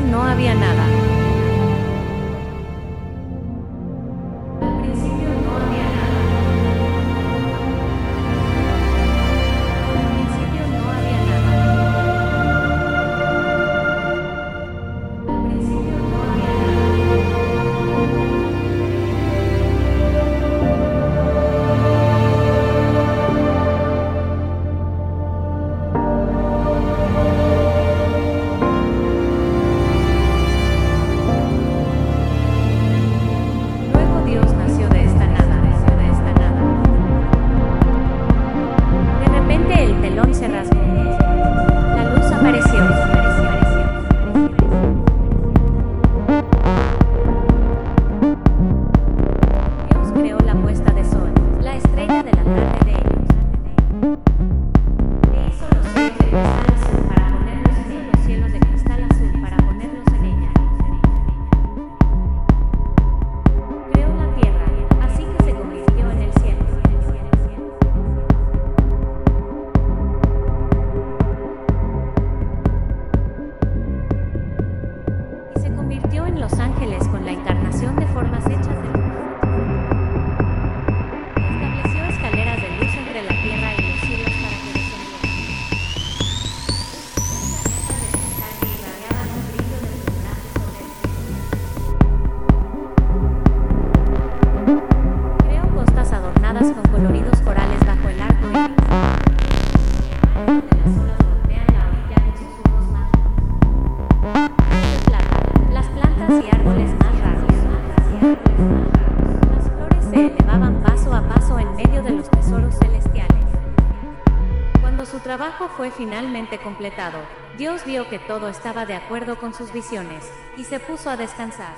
no había nada. y árboles más raros. Las flores se elevaban paso a paso en medio de los tesoros celestiales. Cuando su trabajo fue finalmente completado, Dios vio que todo estaba de acuerdo con sus visiones, y se puso a descansar.